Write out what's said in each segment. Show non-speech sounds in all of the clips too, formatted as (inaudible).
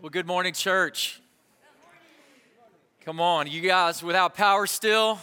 Well, good morning, church. Come on, you guys without power still?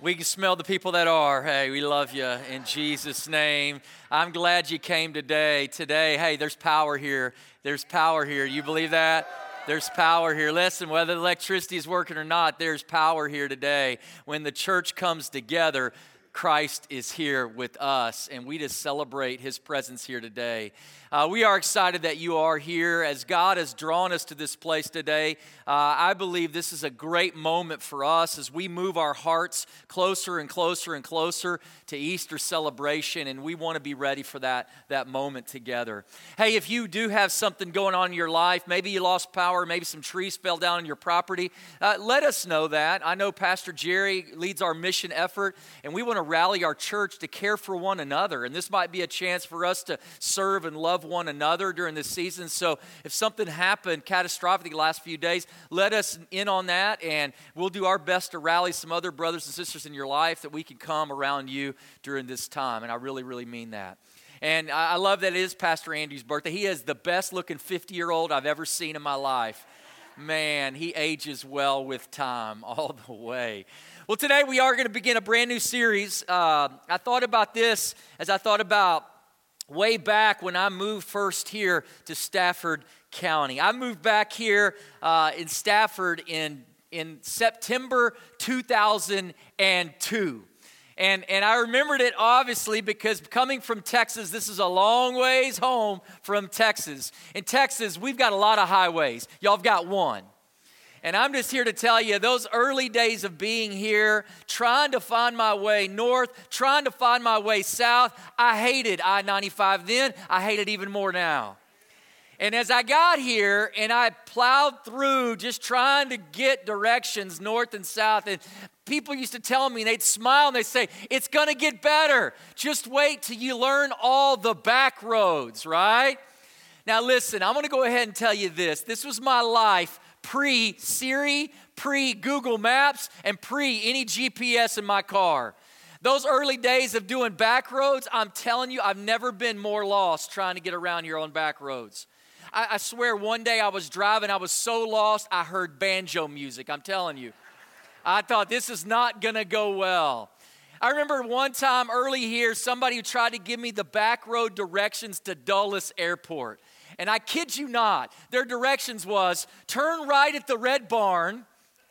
We can smell the people that are. Hey, we love you in Jesus' name. I'm glad you came today. Today, hey, there's power here. There's power here. You believe that? There's power here. Listen, whether electricity is working or not, there's power here today. When the church comes together, Christ is here with us, and we just celebrate his presence here today. Uh, we are excited that you are here as God has drawn us to this place today. Uh, I believe this is a great moment for us as we move our hearts closer and closer and closer to Easter celebration, and we want to be ready for that, that moment together. Hey, if you do have something going on in your life, maybe you lost power, maybe some trees fell down on your property, uh, let us know that. I know Pastor Jerry leads our mission effort, and we want to rally our church to care for one another. And this might be a chance for us to serve and love one another during this season. So if something happened catastrophic the last few days, let us in on that and we'll do our best to rally some other brothers and sisters in your life that we can come around you during this time. And I really, really mean that. And I love that it is Pastor Andy's birthday. He is the best looking 50 year old I've ever seen in my life. Man, he ages well with time all the way. Well, today we are going to begin a brand new series. Uh, I thought about this as I thought about way back when I moved first here to Stafford County. I moved back here uh, in Stafford in, in September 2002. And, and I remembered it obviously because coming from Texas, this is a long ways home from Texas. In Texas, we've got a lot of highways. Y'all have got one. And I'm just here to tell you those early days of being here, trying to find my way north, trying to find my way south, I hated I 95 then. I hate it even more now. And as I got here and I plowed through just trying to get directions north and south, and people used to tell me, and they'd smile and they'd say, It's gonna get better. Just wait till you learn all the back roads, right? Now, listen, I'm gonna go ahead and tell you this. This was my life pre Siri, pre Google Maps, and pre any GPS in my car. Those early days of doing back roads, I'm telling you, I've never been more lost trying to get around here on back roads. I, I swear, one day I was driving, I was so lost, I heard banjo music. I'm telling you. I thought this is not gonna go well. I remember one time early here, somebody tried to give me the back road directions to Dulles Airport. And I kid you not, their directions was turn right at the red barn,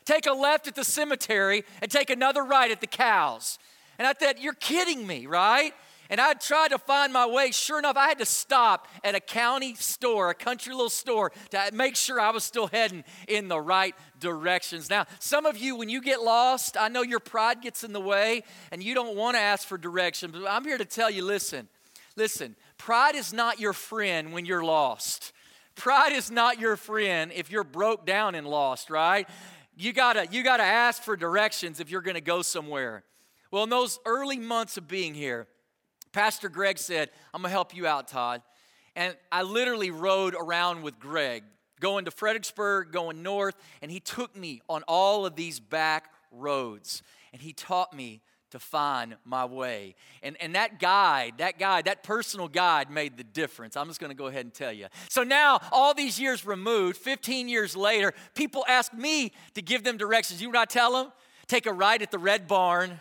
take a left at the cemetery, and take another right at the cows. And I thought, you're kidding me, right? And I tried to find my way. Sure enough, I had to stop at a county store, a country little store, to make sure I was still heading in the right directions. Now, some of you, when you get lost, I know your pride gets in the way and you don't want to ask for direction, but I'm here to tell you listen, listen, Pride is not your friend when you're lost. Pride is not your friend if you're broke down and lost, right? You gotta, you gotta ask for directions if you're gonna go somewhere. Well, in those early months of being here, Pastor Greg said, I'm gonna help you out, Todd. And I literally rode around with Greg, going to Fredericksburg, going north, and he took me on all of these back roads. And he taught me to find my way. And, and that guide, that guide, that personal guide made the difference. I'm just going to go ahead and tell you. So now, all these years removed, 15 years later, people ask me to give them directions. You know what I tell them? Take a right at the red barn.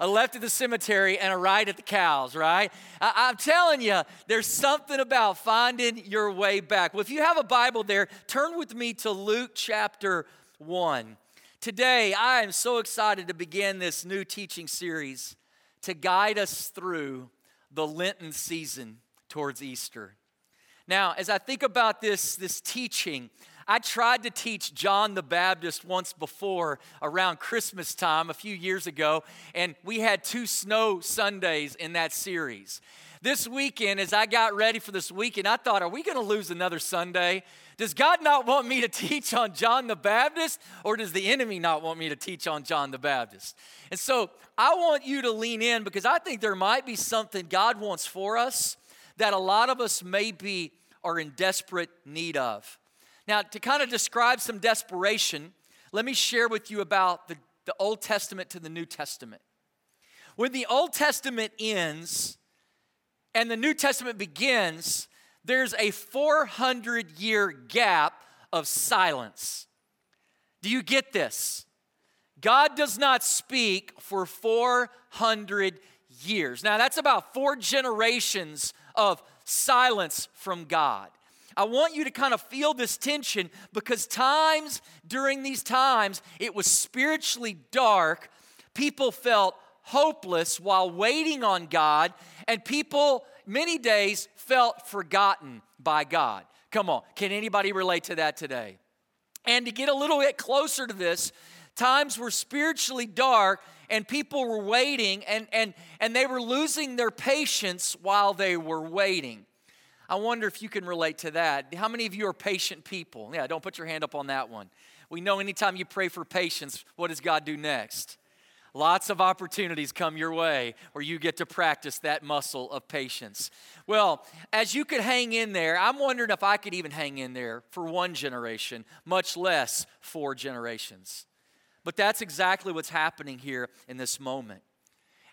A left at the cemetery and a right at the cows, right? I, am telling you, there's something about finding your way back. Well, if you have a Bible there, turn with me to Luke chapter 1. Today, I am so excited to begin this new teaching series to guide us through the Lenten season towards Easter. Now, as I think about this, this teaching, I tried to teach John the Baptist once before around Christmas time a few years ago, and we had two snow Sundays in that series. This weekend, as I got ready for this weekend, I thought, are we going to lose another Sunday? Does God not want me to teach on John the Baptist, or does the enemy not want me to teach on John the Baptist? And so I want you to lean in because I think there might be something God wants for us that a lot of us maybe are in desperate need of. Now, to kind of describe some desperation, let me share with you about the, the Old Testament to the New Testament. When the Old Testament ends and the New Testament begins, there's a 400 year gap of silence. Do you get this? God does not speak for 400 years. Now, that's about four generations of silence from God. I want you to kind of feel this tension because times during these times it was spiritually dark. People felt hopeless while waiting on God, and people many days felt forgotten by God. Come on, can anybody relate to that today? And to get a little bit closer to this, times were spiritually dark and people were waiting and, and, and they were losing their patience while they were waiting. I wonder if you can relate to that. How many of you are patient people? Yeah, don't put your hand up on that one. We know anytime you pray for patience, what does God do next? Lots of opportunities come your way where you get to practice that muscle of patience. Well, as you could hang in there, I'm wondering if I could even hang in there for one generation, much less four generations. But that's exactly what's happening here in this moment.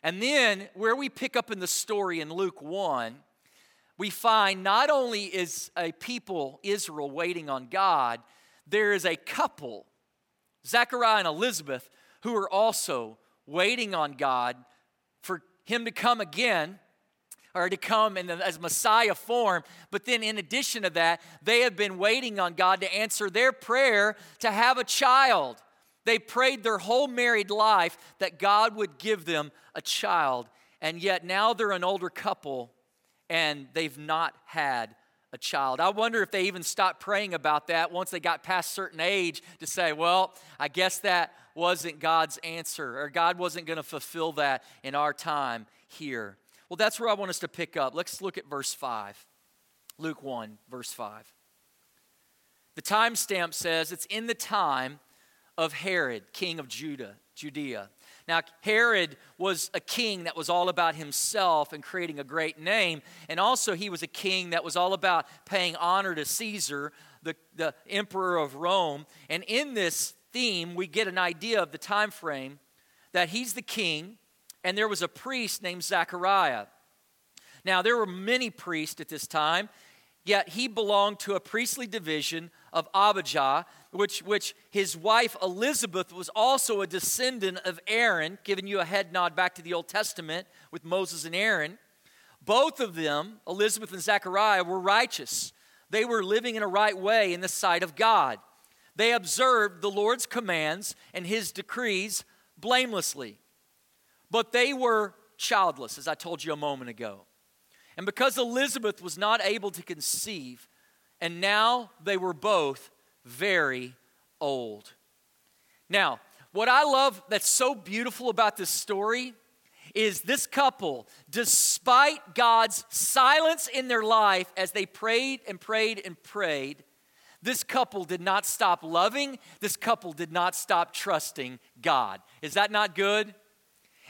And then, where we pick up in the story in Luke 1, we find not only is a people, Israel, waiting on God, there is a couple, Zechariah and Elizabeth, who are also waiting on God for Him to come again or to come in the, as Messiah form. But then, in addition to that, they have been waiting on God to answer their prayer to have a child. They prayed their whole married life that God would give them a child. And yet now they're an older couple and they've not had a child. I wonder if they even stopped praying about that once they got past certain age to say, well, I guess that wasn't God's answer, or God wasn't going to fulfill that in our time here. Well, that's where I want us to pick up. Let's look at verse 5. Luke 1, verse 5. The timestamp says it's in the time of Herod, king of Judah, Judea. Now, Herod was a king that was all about himself and creating a great name. And also, he was a king that was all about paying honor to Caesar, the, the emperor of Rome. And in this theme, we get an idea of the time frame that he's the king, and there was a priest named Zechariah. Now, there were many priests at this time, yet he belonged to a priestly division of Abijah, which, which his wife Elizabeth was also a descendant of Aaron, giving you a head nod back to the Old Testament with Moses and Aaron. Both of them, Elizabeth and Zechariah, were righteous. They were living in a right way in the sight of God. They observed the Lord's commands and his decrees blamelessly. But they were childless, as I told you a moment ago. And because Elizabeth was not able to conceive, and now they were both very old. Now, what I love that's so beautiful about this story is this couple, despite God's silence in their life as they prayed and prayed and prayed, this couple did not stop loving. This couple did not stop trusting God. Is that not good?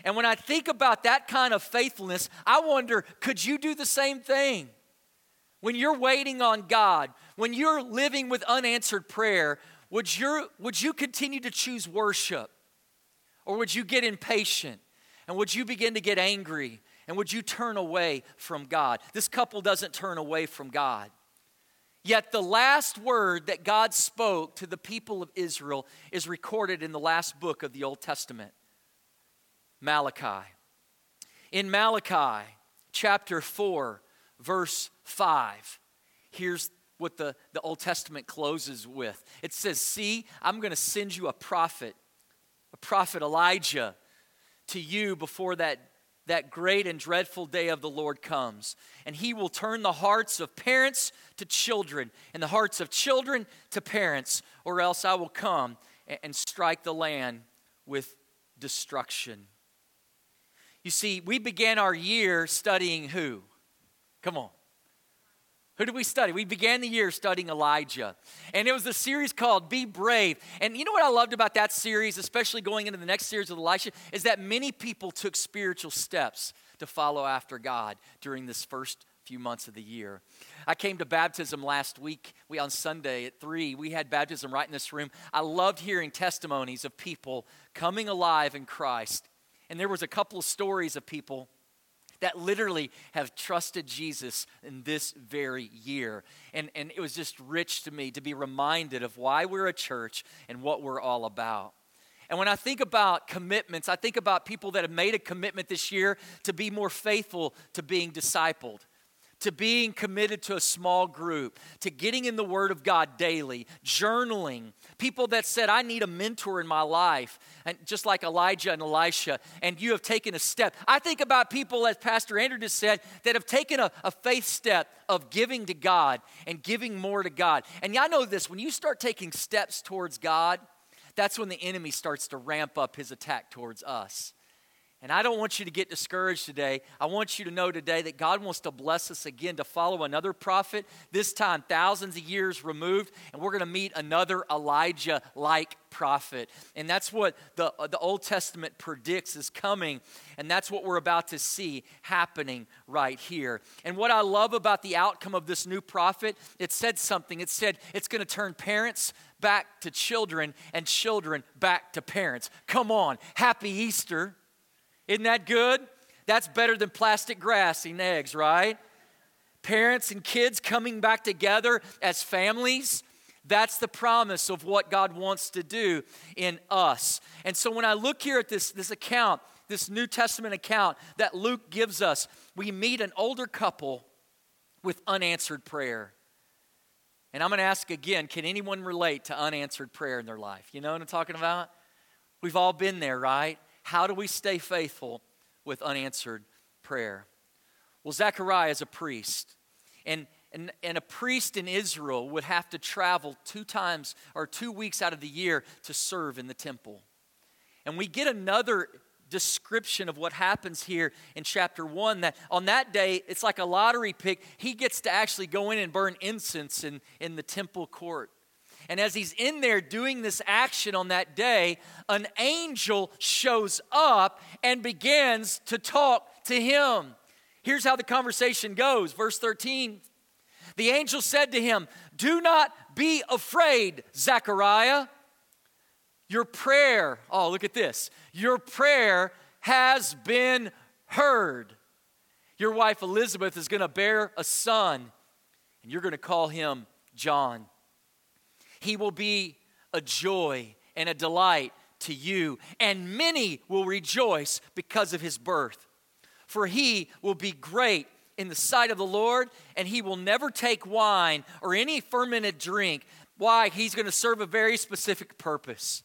And when I think about that kind of faithfulness, I wonder could you do the same thing? When you're waiting on God, when you're living with unanswered prayer, would, you would you continue to choose worship? Or would you get impatient? And would you begin to get angry? And would you turn away from God? This couple doesn't turn away from God. Yet the last word that God spoke to the people of Israel is recorded in the last book of the Old Testament Malachi. In Malachi chapter 4, verse 5, here's what the, the Old Testament closes with it says, See, I'm going to send you a prophet, a prophet Elijah, to you before that that great and dreadful day of the Lord comes. And he will turn the hearts of parents to children, and the hearts of children to parents, or else I will come and strike the land with destruction. You see, we began our year studying who? Come on. Who did we study? We began the year studying Elijah. And it was a series called Be Brave. And you know what I loved about that series, especially going into the next series with Elisha, is that many people took spiritual steps to follow after God during this first few months of the year. I came to baptism last week. We on Sunday at 3, we had baptism right in this room. I loved hearing testimonies of people coming alive in Christ. And there was a couple of stories of people that literally have trusted Jesus in this very year. And, and it was just rich to me to be reminded of why we're a church and what we're all about. And when I think about commitments, I think about people that have made a commitment this year to be more faithful to being discipled to being committed to a small group, to getting in the Word of God daily, journaling. People that said, I need a mentor in my life, and just like Elijah and Elisha, and you have taken a step. I think about people, as Pastor Andrew just said, that have taken a, a faith step of giving to God and giving more to God. And I know this when you start taking steps towards God, that's when the enemy starts to ramp up his attack towards us. And I don't want you to get discouraged today. I want you to know today that God wants to bless us again to follow another prophet, this time thousands of years removed, and we're going to meet another Elijah like prophet. And that's what the, uh, the Old Testament predicts is coming, and that's what we're about to see happening right here. And what I love about the outcome of this new prophet, it said something. It said it's going to turn parents back to children and children back to parents. Come on, happy Easter. Isn't that good? That's better than plastic grass and eggs, right? Parents and kids coming back together as families. That's the promise of what God wants to do in us. And so when I look here at this, this account, this New Testament account that Luke gives us, we meet an older couple with unanswered prayer. And I'm going to ask again can anyone relate to unanswered prayer in their life? You know what I'm talking about? We've all been there, right? How do we stay faithful with unanswered prayer? Well, Zechariah is a priest. And, and, and a priest in Israel would have to travel two times or two weeks out of the year to serve in the temple. And we get another description of what happens here in chapter 1 that on that day it's like a lottery pick he gets to actually go in and burn incense in, in the temple court and as he's in there doing this action on that day, an angel shows up and begins to talk to him. Here's how the conversation goes. Verse 13 The angel said to him, Do not be afraid, Zechariah. Your prayer, oh, look at this. Your prayer has been heard. Your wife Elizabeth is going to bear a son, and you're going to call him John. He will be a joy and a delight to you, and many will rejoice because of his birth. For he will be great in the sight of the Lord, and he will never take wine or any fermented drink. Why? He's going to serve a very specific purpose.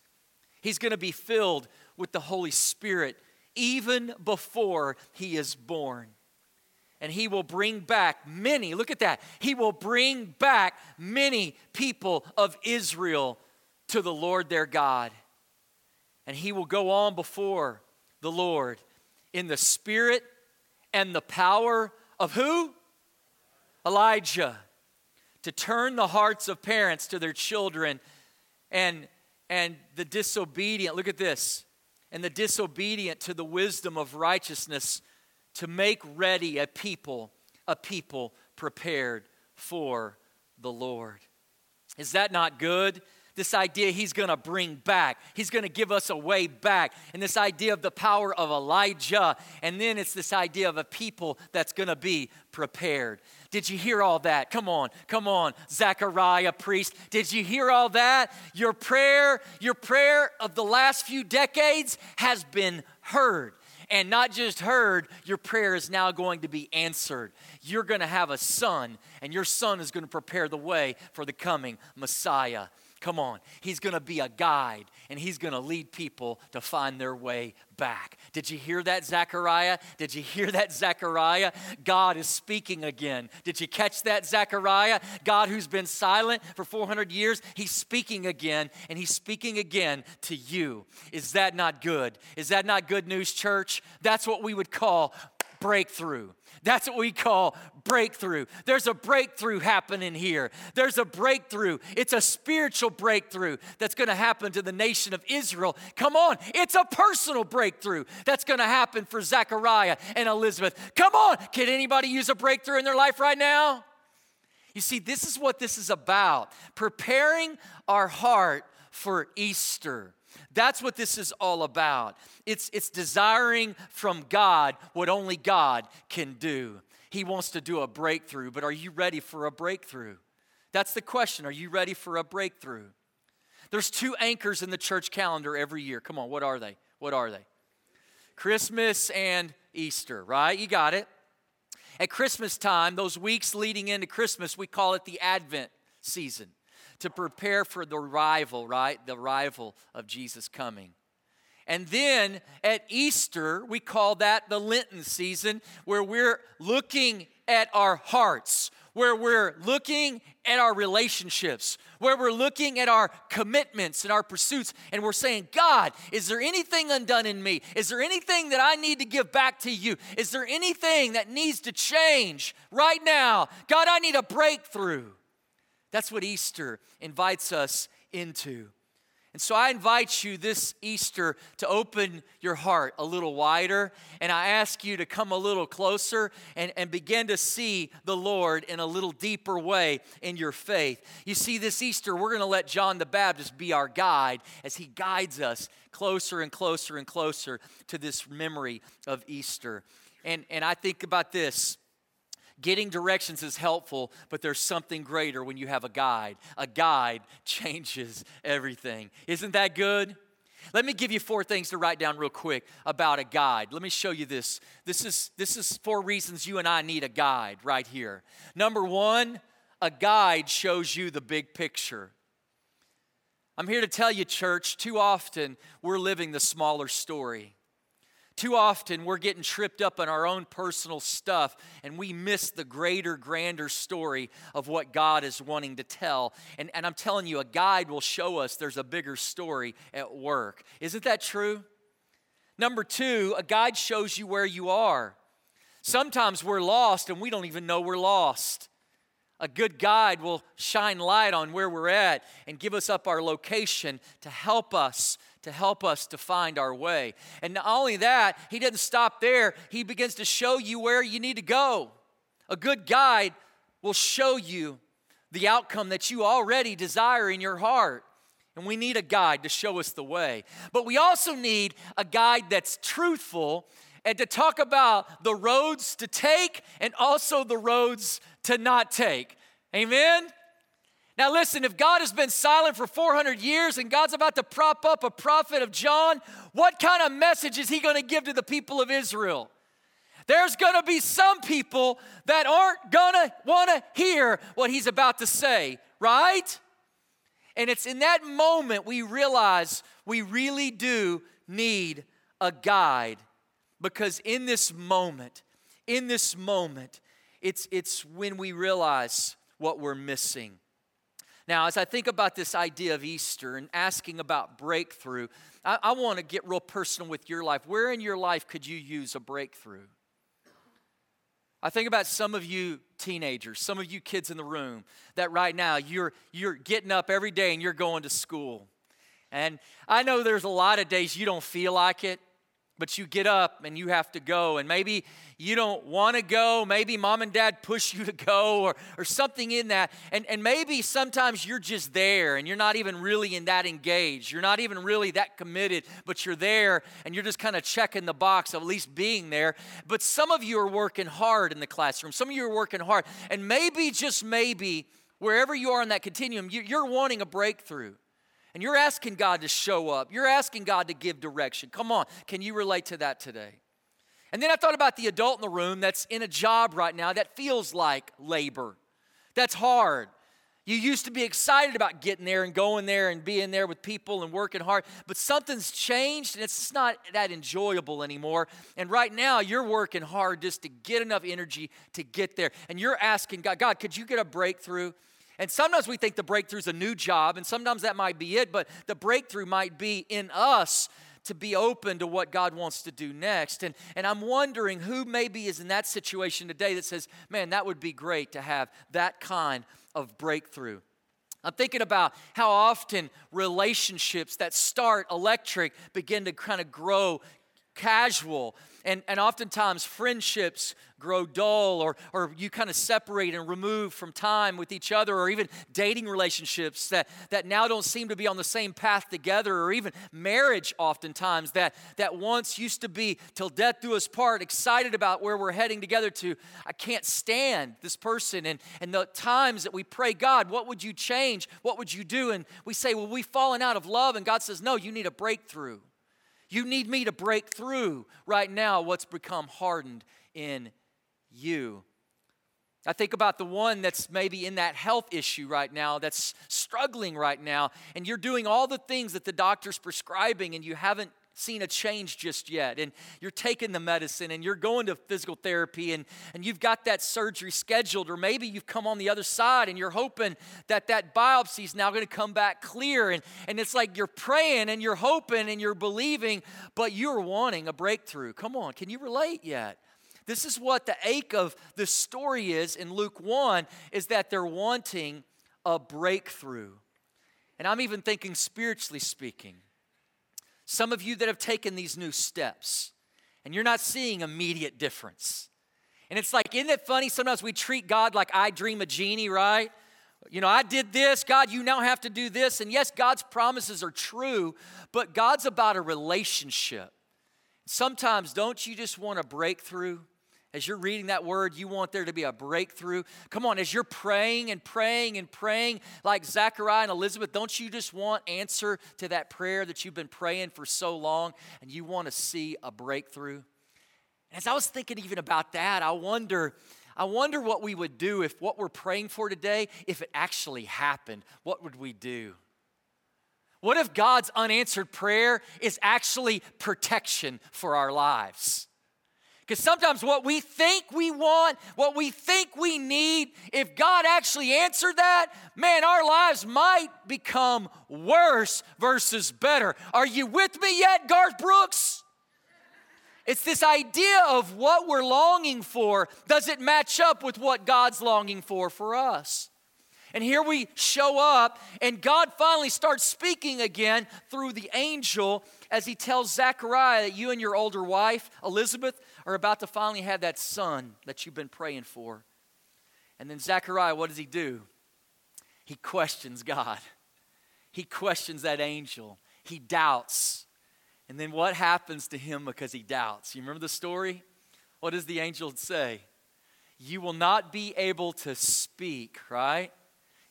He's going to be filled with the Holy Spirit even before he is born and he will bring back many, look at that, he will bring back many people of Israel to the Lord their God. And he will go on before the Lord in the spirit and the power of who? Elijah. To turn the hearts of parents to their children and, and the disobedient, look at this, and the disobedient to the wisdom of righteousness to make ready a people, a people prepared for the Lord. Is that not good? This idea he's going to bring back. He's going to give us a way back. And this idea of the power of Elijah. And then it's this idea of a people that's going to be prepared. Did you hear all that? Come on, come on, Zechariah, priest. Did you hear all that? Your prayer, your prayer of the last few decades has been heard and not just heard, your prayer is now going to be answered. You're going to have a son, and your son is going to prepare the way for the coming Messiah. Come on. He's going to be a guide and he's going to lead people to find their way back. Did you hear that, Zechariah? Did you hear that, Zechariah? God is speaking again. Did you catch that, Zechariah? God, who's been silent for 400 years, he's speaking again and he's speaking again to you. Is that not good? Is that not good news, church? That's what we would call breakthrough. That's what we call breakthrough. There's a breakthrough happening here. There's a breakthrough. It's a spiritual breakthrough that's going to happen to the nation of Israel. Come on, it's a personal breakthrough that's going to happen for Zechariah and Elizabeth. Come on, can anybody use a breakthrough in their life right now? You see, this is what this is about preparing our heart for Easter. That's what this is all about. It's, it's desiring from God what only God can do. He wants to do a breakthrough, but are you ready for a breakthrough? That's the question. Are you ready for a breakthrough? There's two anchors in the church calendar every year. Come on, what are they? What are they? Christmas and Easter, right? You got it. At Christmas time, those weeks leading into Christmas, we call it the Advent season to prepare for the arrival, right? The arrival of Jesus coming. And then at Easter, we call that the Lenten season, where we're looking at our hearts, where we're looking at our relationships, where we're looking at our commitments and our pursuits, and we're saying, God, is there anything undone in me? Is there anything that I need to give back to you? Is there anything that needs to change right now? God, I need a breakthrough. That's what Easter invites us into. And so I invite you this Easter to open your heart a little wider, and I ask you to come a little closer and, and begin to see the Lord in a little deeper way in your faith. You see, this Easter, we're going to let John the Baptist be our guide as he guides us closer and closer and closer to this memory of Easter. And, and I think about this Getting directions is helpful, but there's something greater when you have a guide. A guide (laughs) changes everything. Isn't that good? Let me give you four things to write down real quick about a guide. Let me show you this. This is this is four reasons you and I need a guide right here. Number 1, a guide shows you the big picture. I'm here to tell you church, too often we're living the smaller story. Too often we're getting tripped up in our own personal stuff and we miss the greater, grander story of what God is wanting to tell. And, and I'm telling you, a guide will show us there's a bigger story at work. Isn't that true? Number two, a guide shows you where you are. Sometimes we're lost and we don't even know we're lost. A good guide will shine light on where we're at and give us up our location to help us to help us to find our way. And not only that, he doesn't stop there. He begins to show you where you need to go. A good guide will show you the outcome that you already desire in your heart. And we need a guide to show us the way. But we also need a guide that's truthful and to talk about the roads to take and also the roads to not take. Amen? Now, listen, if God has been silent for 400 years and God's about to prop up a prophet of John, what kind of message is he going to give to the people of Israel? There's going to be some people that aren't going to want to hear what he's about to say, right? And it's in that moment we realize we really do need a guide because in this moment, in this moment, it's, it's when we realize what we're missing. Now, as I think about this idea of Easter and asking about breakthrough, I, I want to get real personal with your life. Where in your life could you use a breakthrough? I think about some of you teenagers, some of you kids in the room that right now you're, you're getting up every day and you're going to school. And I know there's a lot of days you don't feel like it but you get up and you have to go. And maybe you don't want to go. Maybe mom and dad push you to go or, or something in that. And, and maybe sometimes you're just there and you're not even really in that engaged. You're not even really that committed but you're there and you're just kind of checking the box of at least being there. But some of you are working hard in the classroom. Some of you are working hard. And maybe just maybe wherever you are in that continuum you're wanting a breakthrough and you're asking God to show up. You're asking God to give direction. Come on, can you relate to that today? And then I thought about the adult in the room that's in a job right now that feels like labor. That's hard. You used to be excited about getting there and going there and being there with people and working hard, but something's changed and it's just not that enjoyable anymore. And right now, you're working hard just to get enough energy to get there. And you're asking God, God, could you get a breakthrough? And sometimes we think the breakthrough is a new job, and sometimes that might be it, but the breakthrough might be in us to be open to what God wants to do next. And, and I'm wondering who maybe is in that situation today that says, man, that would be great to have that kind of breakthrough. I'm thinking about how often relationships that start electric begin to kind of grow casual. And, and oftentimes friendships grow dull or, or you kind of separate and remove from time with each other or even dating relationships that, that now don't seem to be on the same path together or even marriage oftentimes that, that once used to be till death do us part excited about where we're heading together to i can't stand this person. And, and the times that we pray god what would you change? What would you do? And we say well we've fallen out of love. And god says no you need a breakthrough you need me to break through right now what's become hardened in you. I think about the one that's maybe in that health issue right now, that's struggling right now, and you're doing all the things that the doctor's prescribing, and you haven't seen a change just yet. And you're taking the medicine, and you're going to physical therapy, and, and you've got that surgery scheduled, or maybe you've come on the other side, and you're hoping that that biopsy is now going to come back clear. And, and it's like you're praying, and you're hoping, and you're believing, but you're wanting a breakthrough. Come on, can you relate yet? This is what the ache of the story is in Luke 1 is that they're wanting a breakthrough. And I'm even thinking spiritually speaking. Some of you that have taken these new steps and you're not seeing immediate difference. And it's like, isn't it funny? Sometimes we treat God like I Dream of Jeannie, right? You know, I did this, God, you now have to do this. And yes, God's promises are true, but God's about a relationship. Sometimes, don't you just want a breakthrough? As you're reading that word, you want there to be a breakthrough. Come on, as you're praying and praying and praying like Zachariah and Elizabeth, don't you just want answer to that prayer that you've been praying for so long and you want to see a breakthrough? As I was thinking even about that, I wonder I wonder what we would do if what we're praying for today if it actually happened. What would we do? What if God's unanswered prayer is actually protection for our lives? Because sometimes what we think we want, what we think we need, if God actually answered that, man, our lives might become worse versus better. Are you with me yet, Garth Brooks? It's this idea of what we're longing for. Does it match up with what God's longing for for us? And here we show up, and God finally starts speaking again through the angel as he tells Zechariah that you and your older wife, Elizabeth, are about to finally have that son that you've been praying for. And then Zechariah, what does he do? He questions God. He questions that angel. He doubts. And then what happens to him because he doubts? You remember the story? What does the angel say? You will not be able to speak, right?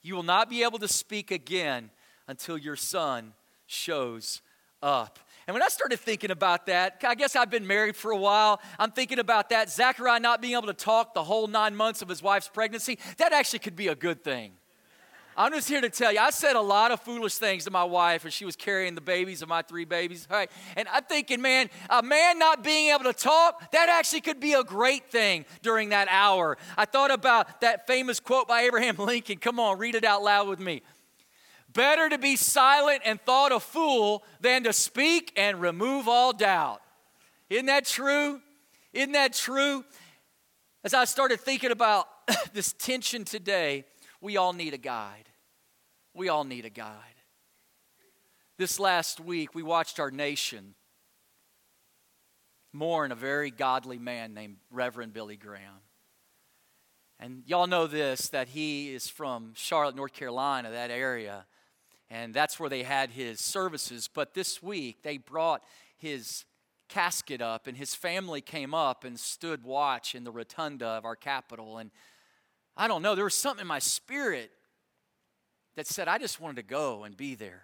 You will not be able to speak again until your son shows up. And when I started thinking about that, I guess I've been married for a while. I'm thinking about that. Zachariah not being able to talk the whole nine months of his wife's pregnancy, that actually could be a good thing. I'm just here to tell you, I said a lot of foolish things to my wife as she was carrying the babies of my three babies. Right. And I'm thinking, man, a man not being able to talk, that actually could be a great thing during that hour. I thought about that famous quote by Abraham (laughs) Lincoln. Come on, read it out loud with me. Better to be silent and thought a fool than to speak and remove all doubt. Isn't that true? Isn't that true? As I started thinking about (coughs) this tension today, we all need a guide. We all need a guide. This last week, we watched our nation mourn a very godly man named Reverend Billy Graham. And y'all know this that he is from Charlotte, North Carolina, that area and that's where they had his services. But this week, they brought his casket up, and his family came up and stood watch in the rotunda of our Capitol. And I don't know, there was something in my spirit that said I just wanted to go and be there.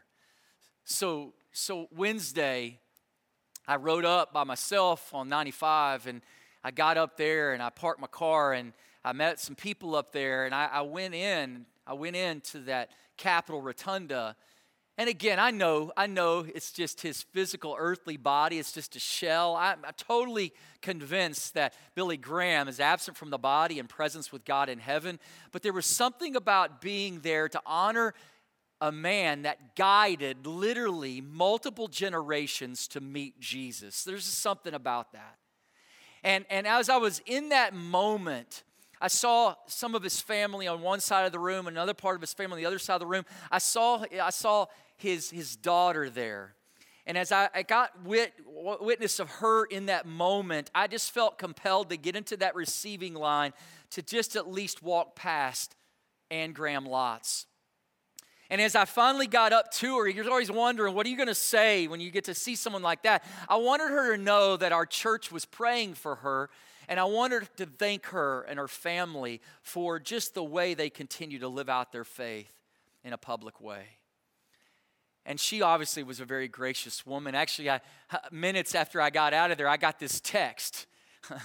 So, so Wednesday, I rode up by myself on 95, and I got up there and I parked my car and I met some people up there, and I, I went in. I went into that Capitol Rotunda. And again, I know, I know it's just his physical earthly body, it's just a shell. I'm, I'm, totally convinced that Billy Graham is absent from the body and presence with God in heaven. But there was something about being there to honor a man that guided literally multiple generations to meet Jesus. There's something about that. And, and as I was in that moment, I saw some of his family on one side of the room, another part of his family on the other side of the room. I saw, I saw his, his daughter there. And as I, I got wit, witness of her in that moment, I just felt compelled to get into that receiving line to just at least walk past Anne Graham Lotz. And as I finally got up to her, you're always wondering, what are you going to say when you get to see someone like that? I wanted her to know that our church was praying for her, and I wanted to thank her and her family for just the way they continue to live out their faith in a public way. And she obviously was a very gracious woman. Actually, I, minutes after I got out of there, I got this text. (laughs)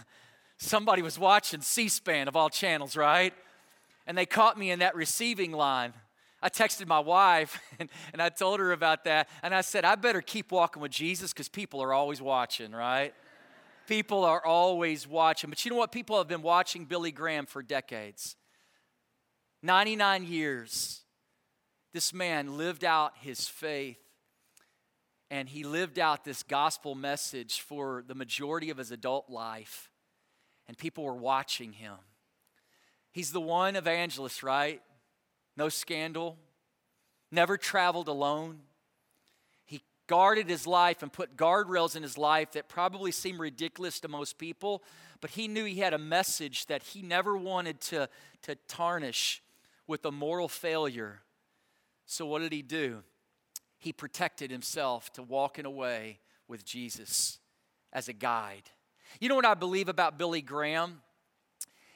Somebody was watching C SPAN of all channels, right? And they caught me in that receiving line. I texted my wife (laughs) and, and I told her about that. And I said, I better keep walking with Jesus because people are always watching, right? People are always watching. But you know what? People have been watching Billy Graham for decades 99 years. This man lived out his faith and he lived out this gospel message for the majority of his adult life, and people were watching him. He's the one evangelist, right? no scandal, never traveled alone. Guarded his life and put guardrails in his life that probably seemed ridiculous to most people, but he knew he had a message that he never wanted to, to tarnish with a moral failure. So, what did he do? He protected himself to walking away with Jesus as a guide. You know what I believe about Billy Graham?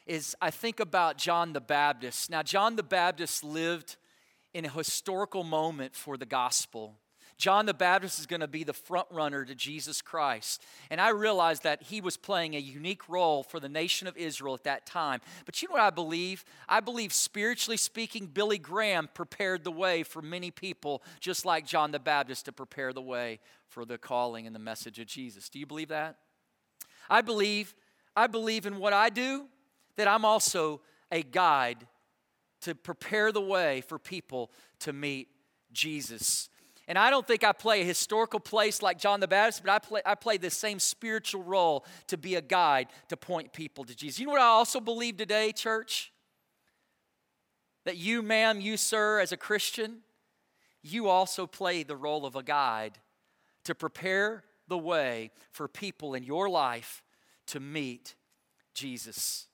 is I think about John the Baptist. Now, John the Baptist lived in a historical moment for the gospel. John the Baptist is going to be the front runner to Jesus Christ. And I realized that he was playing a unique role for the nation of Israel at that time. But you know what I believe? I believe, spiritually speaking, Billy Graham prepared the way for many people, just like John the Baptist, to prepare the way for the calling and the message of Jesus. Do you believe that? I believe, I believe in what I do that I'm also a guide to prepare the way for people to meet Jesus. And I don't think I play a historical place like John the Baptist, but I play, I play the same spiritual role to be a guide to point people to Jesus. You know what I also believe today, church? That you, ma'am, you, sir, as a Christian, you also play the role of a guide to prepare the way for people in your life to meet Jesus.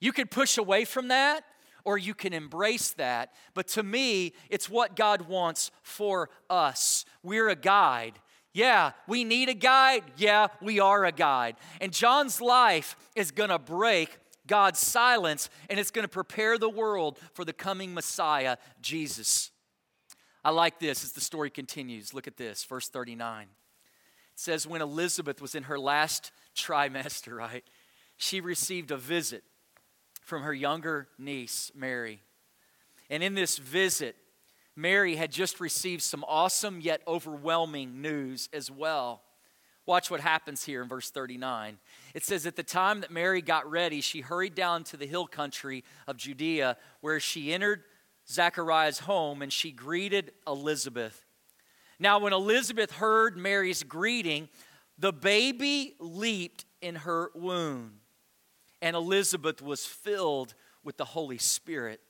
You can push away from that or you can embrace that. But to me, it's what God wants for us. We're a guide. Yeah, we need a guide. Yeah, we are a guide. And John's life is going to break God's silence and it's going to prepare the world for the coming Messiah, Jesus. I like this as the story continues. Look at this, verse 39. It says, When Elizabeth was in her last trimester, (laughs) right, she received a visit from her younger niece, Mary. And in this visit, Mary had just received some awesome yet overwhelming news as well. Watch what happens here in verse 39. It says, At the time that Mary got ready, she hurried down to the hill country of Judea, where she entered Zachariah's home and she greeted Elizabeth. Now, when Elizabeth heard Mary's greeting, the baby leaped in her womb and Elizabeth was filled with the Holy Spirit.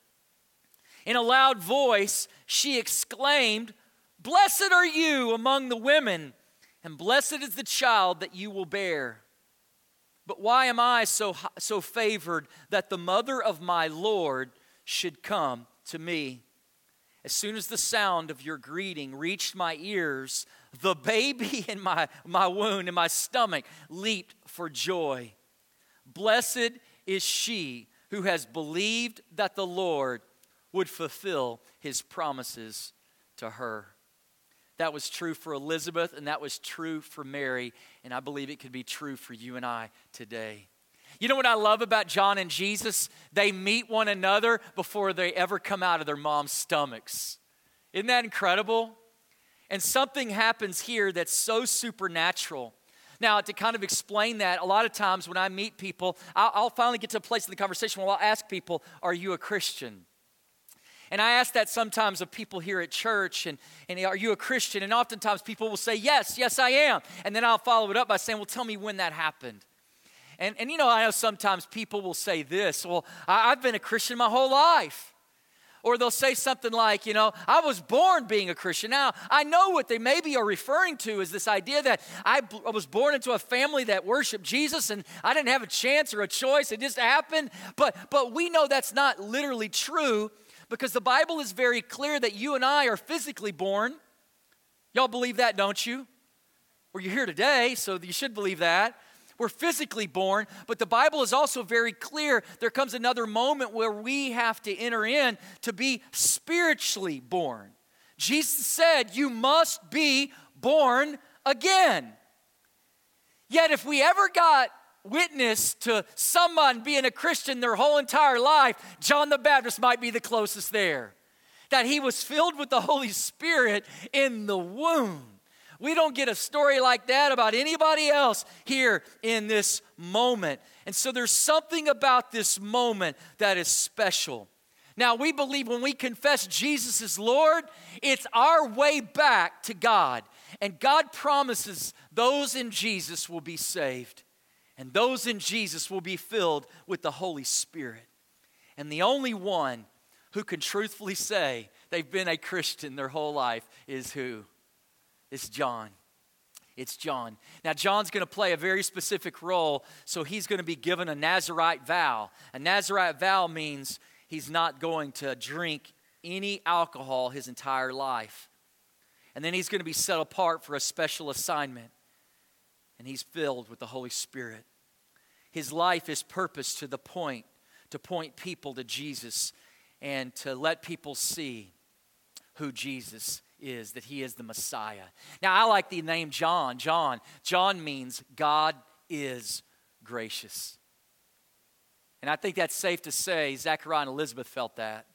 In a loud voice, she exclaimed, Blessed are you among the women, and blessed is the child that you will bear. But why am I so, so favored that the mother of my Lord should come to me? As soon as the sound of your greeting reached my ears, the baby (laughs) in my, my wound, in my stomach, leaped for joy. Blessed is she who has believed that the Lord would fulfill his promises to her. That was true for Elizabeth, and that was true for Mary, and I believe it could be true for you and I today. You know what I love about John and Jesus? They meet one another before they ever come out of their mom's stomachs. Isn't that incredible? And something happens here that's so supernatural. Now, to kind of explain that, a lot of times when I meet people, I'll, I'll finally get to a place in the conversation where I'll ask people, Are you a Christian? And I ask that sometimes of people here at church, and, and are you a Christian? And oftentimes people will say, Yes, yes, I am. And then I'll follow it up by saying, Well, tell me when that happened. And, and you know, I know sometimes people will say this, Well, I, I've been a Christian my whole life. Or they'll say something like, you know, I was born being a Christian. Now, I know what they maybe are referring to is this idea that I, b- I was born into a family that worshiped Jesus and I didn't have a chance or a choice. It just happened. But, but we know that's not literally true because the Bible is very clear that you and I are physically born. Y'all believe that, don't you? Well, you're here today, so you should believe that. We're physically born, but the Bible is also very clear. There comes another moment where we have to enter in to be spiritually born. Jesus said, You must be born again. Yet, if we ever got witness to someone being a Christian their whole entire life, John the Baptist might be the closest there. That he was filled with the Holy Spirit in the womb. We don't get a story like that about anybody else here in this moment. And so there's something about this moment that is special. Now, we believe when we confess Jesus is Lord, it's our way back to God. And God promises those in Jesus will be saved, and those in Jesus will be filled with the Holy Spirit. And the only one who can truthfully say they've been a Christian their whole life is who? It's John. It's John. Now, John's going to play a very specific role, so he's going to be given a Nazarite vow. A Nazarite vow means he's not going to drink any alcohol his entire life. And then he's going to be set apart for a special assignment, and he's filled with the Holy Spirit. His life is purposed to the point to point people to Jesus and to let people see who Jesus is that he is the Messiah. Now, I like the name John. John. John means God is gracious. And I think that's safe to say Zechariah and Elizabeth felt that.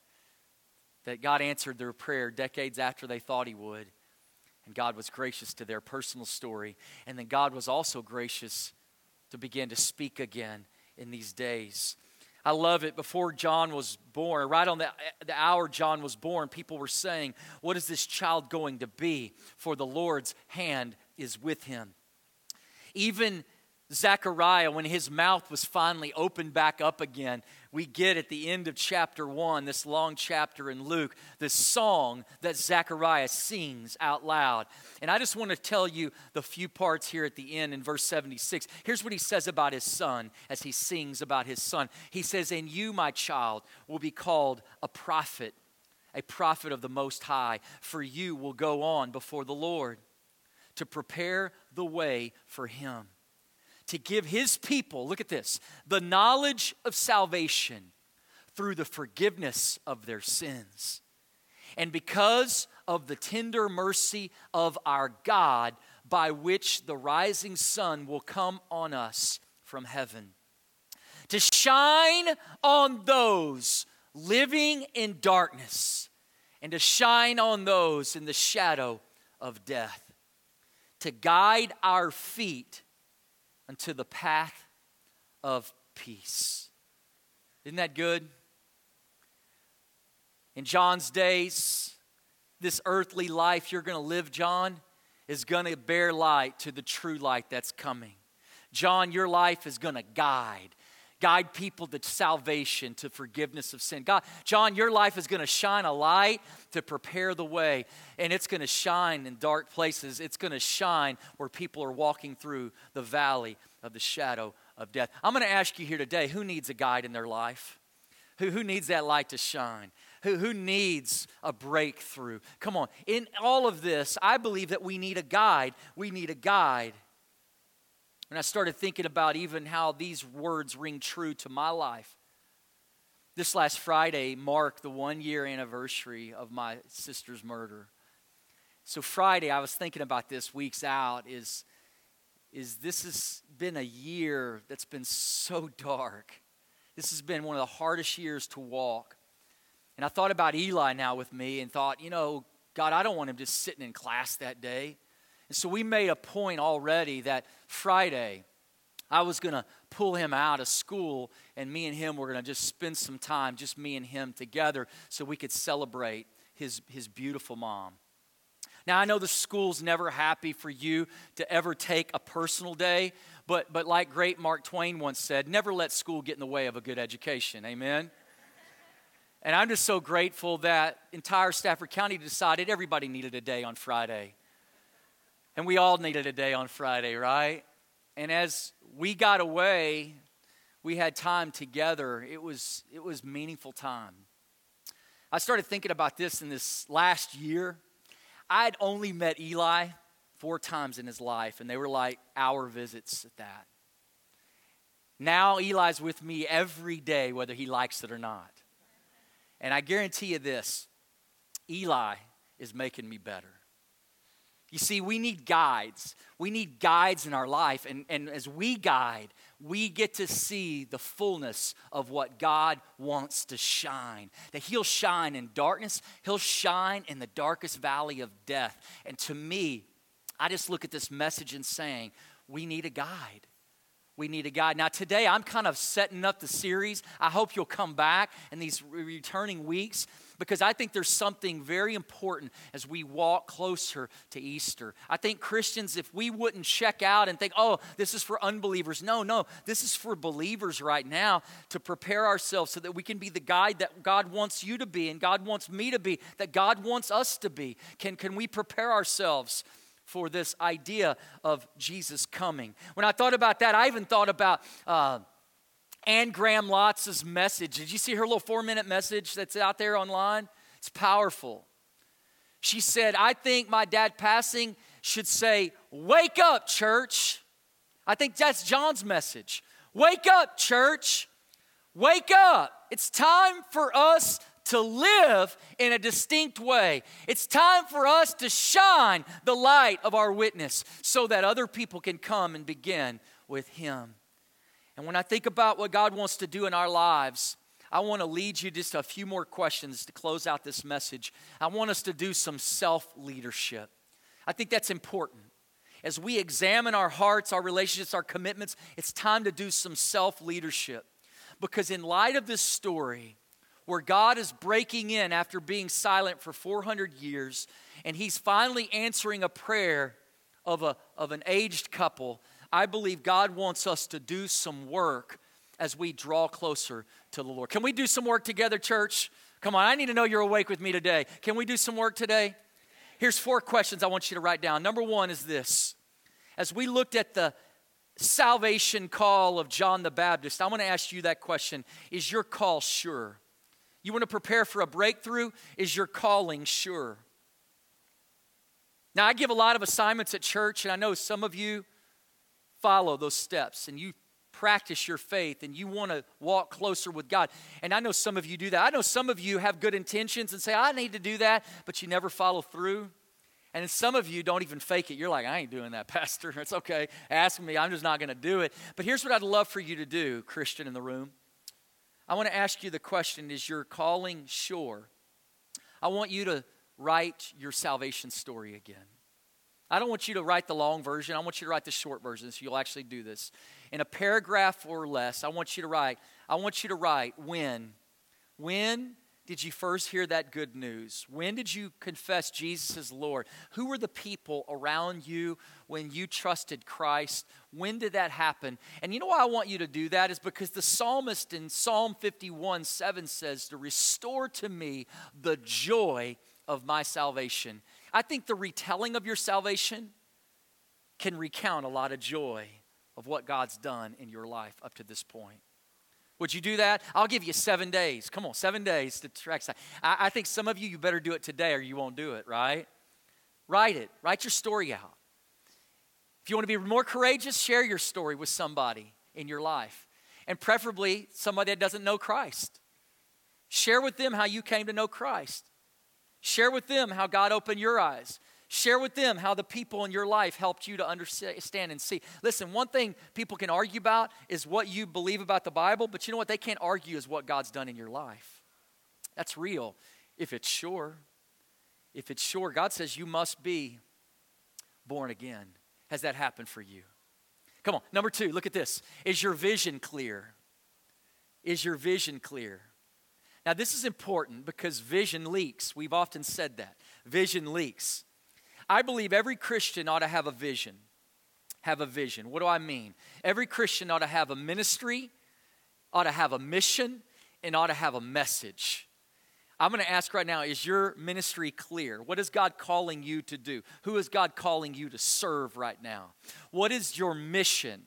That God answered their prayer decades after they thought he would. And God was gracious to their personal story. And then God was also gracious to begin to speak again in these days. I love it. Before John was born, right on the, the hour John was born, people were saying, What is this child going to be? For the Lord's hand is with him. Even Zechariah, when his mouth was finally opened back up again, we get at the end of chapter one, this long chapter in Luke, this song that Zechariah sings out loud. And I just want to tell you the few parts here at the end in verse 76. Here's what he says about his son as he sings about his son. He says, And you, my child, will be called a prophet, a prophet of the Most High, for you will go on before the Lord to prepare the way for him to give his people, look at this, the knowledge of salvation through the forgiveness of their sins. And because of the tender mercy of our God, by which the rising sun will come on us from heaven, to shine on those living in darkness, and to shine on those in the shadow of death, to guide our feet unto the path of peace. Isn't that good? In John's days, this earthly life you're going to live, John, is going to bear light to the true light that's coming. John, your life is going to guide guide people to salvation, to forgiveness of sin. God, John, your life is going to shine a light to prepare the way, and it's going to shine in dark places. It's going to shine where people are walking through the valley of the shadow of death. I'm going to ask you here today who needs a guide in their life? Who, who needs that light to shine? Who, who needs a breakthrough? Come on. In all of this, I believe that we need a guide. We need a guide and I started thinking about even how these words ring true to my life. This last Friday marked the one year anniversary of my sister's murder. So Friday, I was thinking about this weeks out is, is this has been a year that's been so dark. This has been one of the hardest years to walk. And I thought about Eli now with me and thought, you know, God, I don't want him just sitting in class that day. And so we made a point already that Friday, I was going to pull him out of school, and me and him were going to just spend some time, just me and him together, so we could celebrate his, his beautiful mom. Now, I know the school's never happy for you to ever take a personal day, but, but like great Mark Twain once said, never let school get in the way of a good education. Amen? And I'm just so grateful that entire Stafford County decided everybody needed a day on Friday. And we all needed a day on Friday, right? And as we got away, we had time together. It was, it was meaningful time. I started thinking about this in this last year. I had only met Eli four times in his life, and they were like hour visits at that. Now Eli's with me every day, whether he likes it or not. And I guarantee you this Eli is making me better. You see, we need guides. We need guides in our life. And, and as we guide, we get to see the fullness of what God wants to shine. That He'll shine in darkness, He'll shine in the darkest valley of death. And to me, I just look at this message and saying, we need a guide we need a guide. Now, today I'm kind of setting up the series. I hope you'll come back in these returning weeks because I think there's something very important as we walk closer to Easter. I think Christians, if we wouldn't check out and think, oh, this is for unbelievers, no, no, this is for believers right now to prepare ourselves so that we can be the guide that God wants you to be and God wants me to be, that God wants us to be. Can, can we prepare ourselves? for this idea of Jesus coming. When I thought about that, I even thought about uh, Anne Graham Lotz' message. Did you see her little four minute message that's out there online? It's powerful. She said, I think my dad passing should say, Wake up, church. I think that's John's message. Wake up, church. Wake up. It's time for us to live in a distinct way. It's time for us to shine the light of our witness so that other people can come and begin with Him. And when I think about what God wants to do in our lives, I want to lead you just a few more questions to close out this message. I want us to do some self leadership. I think that's important. As we examine our hearts, our relationships, our commitments, it's time to do some self leadership. Because in light of this story, where God is breaking in after being silent for 400 years, and He's finally answering a prayer of, a, of an aged couple. I believe God wants us to do some work as we draw closer to the Lord. Can we do some work together, church? Come on, I need to know you're awake with me today. Can we do some work today? Here's four questions I want you to write down. Number one is this As we looked at the salvation call of John the Baptist, I want to ask you that question Is your call sure? You want to prepare for a breakthrough? Is your calling sure? Now, I give a lot of assignments at church, and I know some of you follow those steps and you practice your faith and you want to walk closer with God. And I know some of you do that. I know some of you have good intentions and say, I need to do that, but you never follow through. And some of you don't even fake it. You're like, I ain't doing that, (laughs) Pastor. It's okay. Ask me. I'm just not going to do it. But here's what I'd love for you to do, Christian in the room. I want to ask you the question Is your calling sure? I want you to write your salvation story again. I don't want you to write the long version. I want you to write the short version so you'll actually do this. In a paragraph or less, I want you to write, I want you to write when. When did you first hear that good news? When did you confess Jesus as Lord? Who were the people around you when you trusted Christ? When did that happen? And you know why I want you to do that is because the psalmist in Psalm 51 7 says, To restore to me the joy of my salvation. I think the retelling of your salvation can recount a lot of joy of what God's done in your life up to this point. Would you do that? I'll give you seven days. Come on, seven days to track. I, I think some of you, you better do it today or you won't do it, right? Write it. Write your story out. If you want to be more courageous, share your story with somebody in your life. And preferably somebody that doesn't know Christ. Share with them how you came to know Christ. Share with them how God opened your eyes. Share with them how the people in your life helped you to understand and see. Listen, one thing people can argue about is what you believe about the Bible, but you know what? They can't argue is what God's done in your life. That's real if it's sure. If it's sure, God says you must be born again. Has that happened for you? Come on, number two, look at this. Is your vision clear? Is your vision clear? Now, this is important because vision leaks. We've often said that. Vision leaks. I believe every Christian ought to have a vision. Have a vision. What do I mean? Every Christian ought to have a ministry, ought to have a mission, and ought to have a message. I'm going to ask right now is your ministry clear? What is God calling you to do? Who is God calling you to serve right now? What is your mission?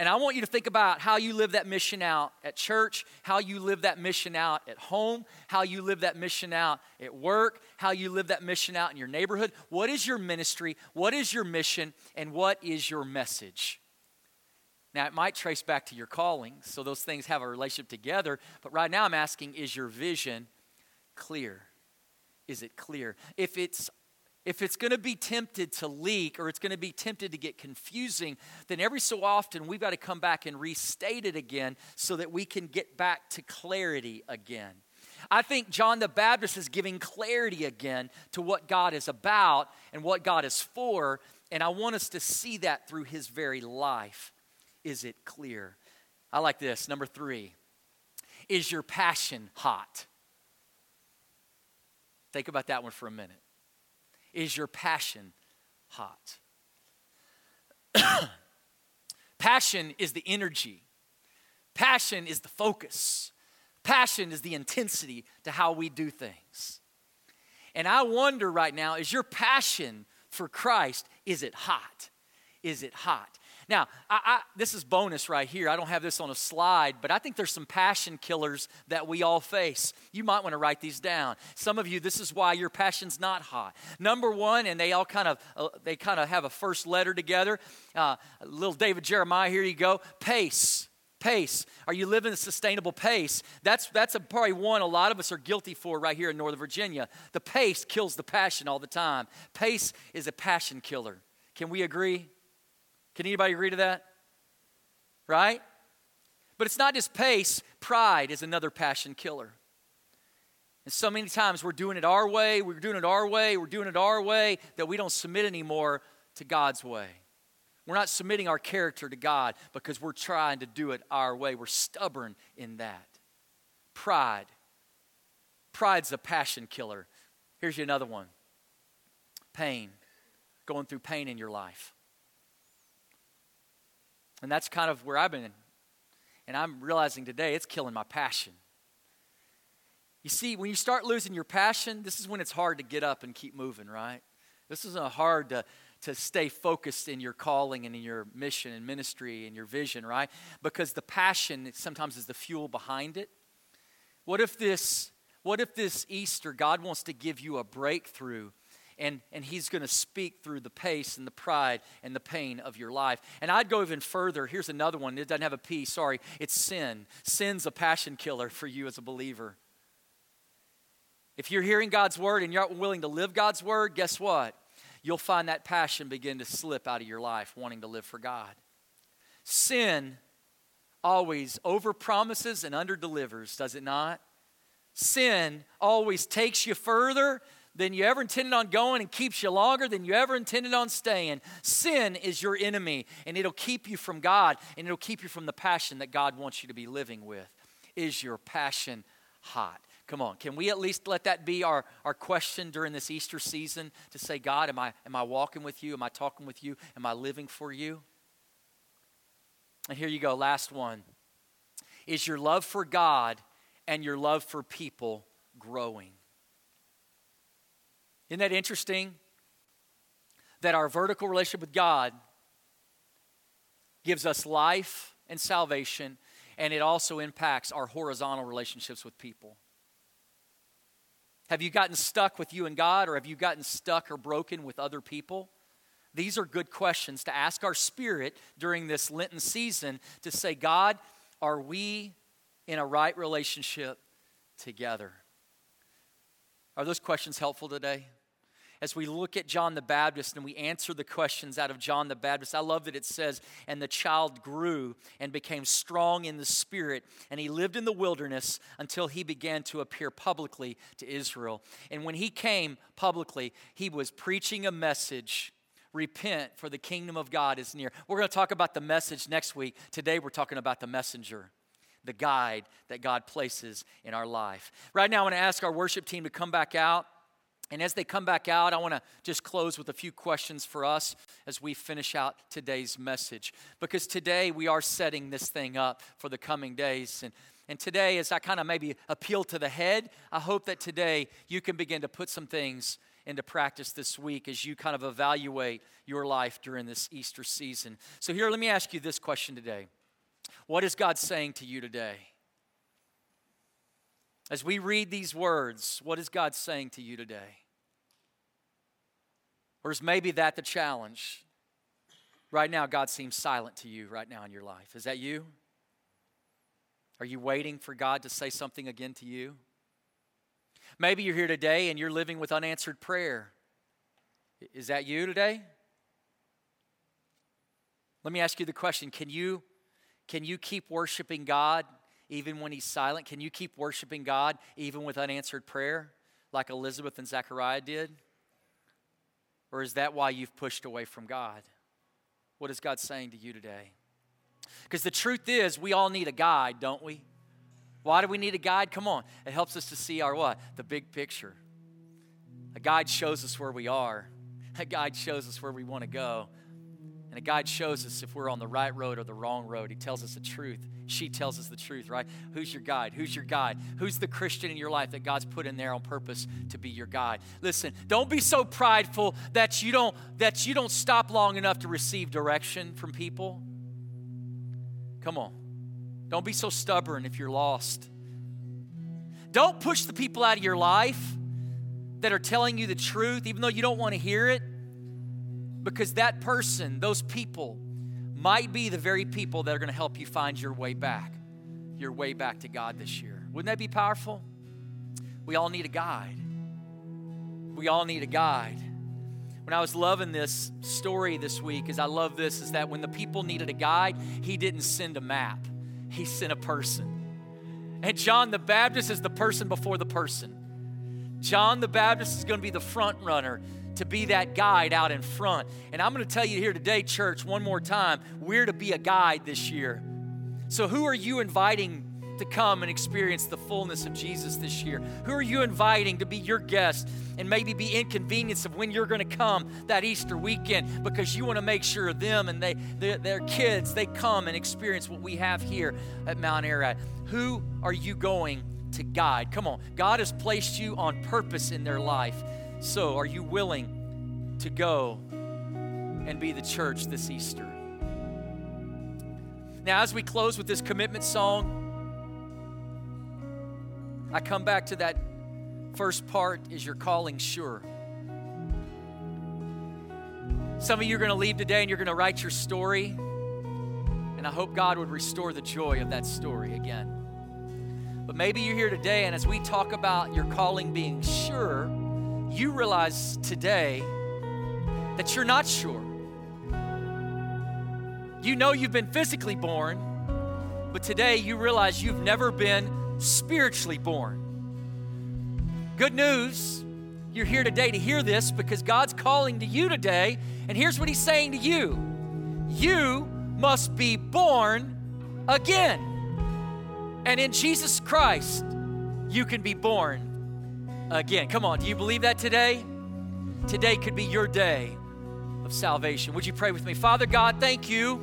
And I want you to think about how you live that mission out at church, how you live that mission out at home, how you live that mission out at work, how you live that mission out in your neighborhood. What is your ministry? What is your mission? And what is your message? Now, it might trace back to your calling, so those things have a relationship together. But right now, I'm asking is your vision clear? Is it clear? If it's if it's going to be tempted to leak or it's going to be tempted to get confusing, then every so often we've got to come back and restate it again so that we can get back to clarity again. I think John the Baptist is giving clarity again to what God is about and what God is for, and I want us to see that through his very life. Is it clear? I like this. Number three Is your passion hot? Think about that one for a minute. Is your passion hot? (coughs) passion is the energy, passion is the focus, passion is the intensity to how we do things. And I wonder right now is your passion for Christ, is it hot? Is it hot? Now, I, I, this is bonus right here. I don't have this on a slide, but I think there's some passion killers that we all face. You might want to write these down. Some of you, this is why your passion's not hot. Number one, and they all kind of uh, they kind of have a first letter together. Uh, little David Jeremiah, here you go. Pace pace are you living a sustainable pace that's that's a, probably one a lot of us are guilty for right here in northern virginia the pace kills the passion all the time pace is a passion killer can we agree can anybody agree to that? Right? But it's not just pace, pride is another passion killer. And so many times we're doing it our way, we're doing it our way, we're doing it our way, that we don't submit anymore to God's way. We're not submitting our character to God because we're trying to do it our way. We're stubborn in that. Pride. Pride's a passion killer. Here's you another one pain. Going through pain in your life. And that's kind of where I've been. And I'm realizing today it's killing my passion. You see, when you start losing your passion, this is when it's hard to get up and keep moving, right? This is hard to, to stay focused in your calling and in your mission and ministry and your vision, right? Because the passion sometimes is the fuel behind it. What if this, what if this Easter, God wants to give you a breakthrough and, and He's going to speak through the pace and the pride and the pain of your life. And I'd go even further. Here's another one. It doesn't have a P, sorry. It's sin. Sin's a passion killer for you as a believer. If you're hearing God's word and you're not willing to live God's word, guess what? You'll find that passion begin to slip out of your life, wanting to live for God. Sin always over promises and under delivers, does it not? Sin always takes you further than you ever intended on going and keeps you longer than you ever intended on staying. Sin is your enemy, and it'll keep you from God, and it'll keep you from the passion that God wants you to be living with. Is your passion hot? Come on, can we at least let that be our, our question during this Easter season to say, God, am I, am I walking with you? Am I talking with you? Am I living for you? And here you go, last one. Is your love for God and your love for people growing? Isn't that interesting? That our vertical relationship with God gives us life and salvation, and it also impacts our horizontal relationships with people. Have you gotten stuck with you and God, or have you gotten stuck or broken with other people? These are good questions to ask our spirit during this Lenten season to say, God, are we in a right relationship together? Are those questions helpful today? As we look at John the Baptist and we answer the questions out of John the Baptist. I love that it says, And the child grew and became strong in the spirit, and he lived in the wilderness until he began to appear publicly to Israel. And when he came publicly, he was preaching a message. Repent, for the kingdom of God is near. We're going to talk about the message next week. Today, we're talking about the messenger the guide that God places in our life. Right now, I want to ask our worship team to come back out. And as they come back out, I want to just close with a few questions for us as we finish out today's message. Because today we are setting this thing up for the coming days. And, And today, as I kind of maybe appeal to the head, I hope that today you can begin to put some things into practice this week as you kind of evaluate your life during this Easter season. So, here, let me ask you this question today What is God saying to you today? As we read these words, what is God saying to you today? Or is maybe that the challenge? Right now, God seems silent to you right now in your life. Is that you? Are you waiting for God to say something again to you? Maybe you're here today and you're living with unanswered prayer. Is that you today? Let me ask you the question Can you, can you keep worshiping God even when He's silent? Can you keep worshiping God even with unanswered prayer like Elizabeth and Zechariah did? Or is that why you've pushed away from God? What is God saying to you today? Because the truth is, we all need a guide, don't we? Why do we need a guide? Come on. It helps us to see our what? The big picture. A guide shows us where we are. A guide shows us where we want to go. And a guide shows us if we're on the right road or the wrong road. He tells us the truth. She tells us the truth, right? Who's your guide? Who's your guide? Who's the Christian in your life that God's put in there on purpose to be your guide? Listen, don't be so prideful that you don't that you don't stop long enough to receive direction from people. Come on. Don't be so stubborn if you're lost. Don't push the people out of your life that are telling you the truth, even though you don't want to hear it, because that person, those people, might be the very people that are going to help you find your way back, your way back to God this year. Wouldn't that be powerful? We all need a guide. We all need a guide. When I was loving this story this week, as I love this, is that when the people needed a guide, he didn't send a map, he sent a person. And John the Baptist is the person before the person. John the Baptist is going to be the front runner to be that guide out in front. And I'm going to tell you here today, church, one more time, we're to be a guide this year. So, who are you inviting to come and experience the fullness of Jesus this year? Who are you inviting to be your guest and maybe be inconvenienced of when you're going to come that Easter weekend because you want to make sure them and they, their, their kids, they come and experience what we have here at Mount Ararat? Who are you going to guide? Come on. God has placed you on purpose in their life. So, are you willing to go and be the church this Easter? Now, as we close with this commitment song, I come back to that first part is your calling sure? Some of you are going to leave today and you're going to write your story. And I hope God would restore the joy of that story again. But maybe you're here today, and as we talk about your calling being sure, you realize today that you're not sure. You know you've been physically born, but today you realize you've never been spiritually born. Good news, you're here today to hear this because God's calling to you today, and here's what He's saying to you You must be born again. And in Jesus Christ, you can be born again. Come on, do you believe that today? Today could be your day of salvation. Would you pray with me? Father God, thank you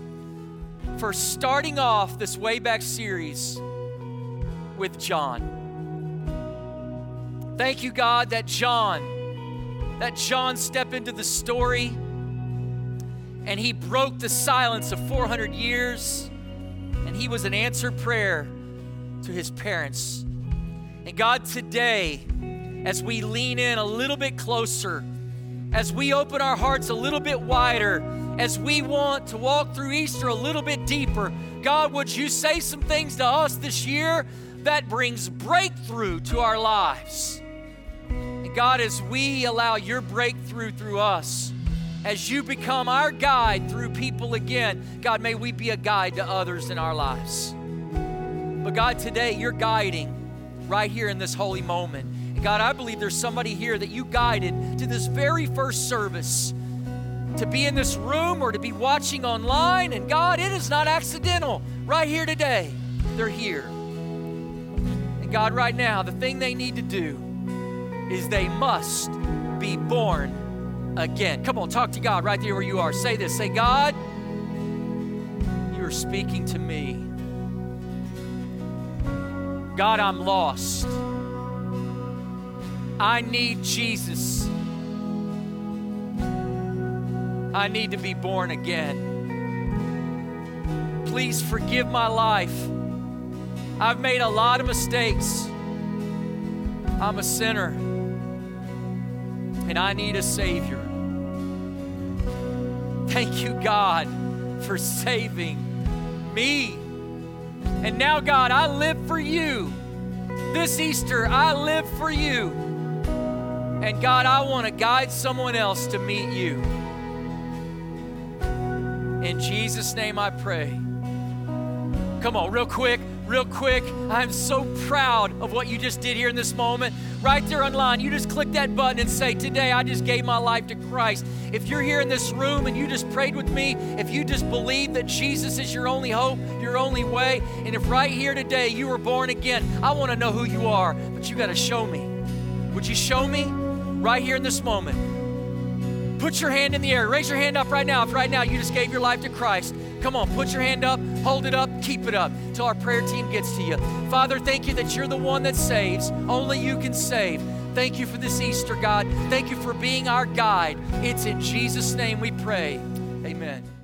for starting off this way back series with John. Thank you, God, that John, that John stepped into the story and he broke the silence of 400 years and he was an answered prayer to his parents. And God, today, as we lean in a little bit closer, as we open our hearts a little bit wider, as we want to walk through Easter a little bit deeper, God, would you say some things to us this year that brings breakthrough to our lives. And God, as we allow your breakthrough through us, as you become our guide through people again, God, may we be a guide to others in our lives. But God, today you're guiding right here in this holy moment. And God, I believe there's somebody here that you guided to this very first service to be in this room or to be watching online. And God, it is not accidental. Right here today, they're here. And God, right now, the thing they need to do is they must be born again. Come on, talk to God right there where you are. Say this say, God, you are speaking to me. God, I'm lost. I need Jesus. I need to be born again. Please forgive my life. I've made a lot of mistakes. I'm a sinner. And I need a Savior. Thank you, God, for saving me. And now, God, I live for you. This Easter, I live for you. And God, I want to guide someone else to meet you. In Jesus' name I pray. Come on, real quick, real quick. I'm so proud of what you just did here in this moment. Right there online, you just click that button and say, Today I just gave my life to Christ. If you're here in this room and you just prayed with me, if you just believe that Jesus is your only hope, your only way, and if right here today you were born again, I want to know who you are, but you got to show me. Would you show me right here in this moment? Put your hand in the air. Raise your hand up right now. If right now you just gave your life to Christ, come on, put your hand up, hold it up, keep it up till our prayer team gets to you. Father, thank you that you're the one that saves. Only you can save. Thank you for this Easter, God. Thank you for being our guide. It's in Jesus' name we pray. Amen.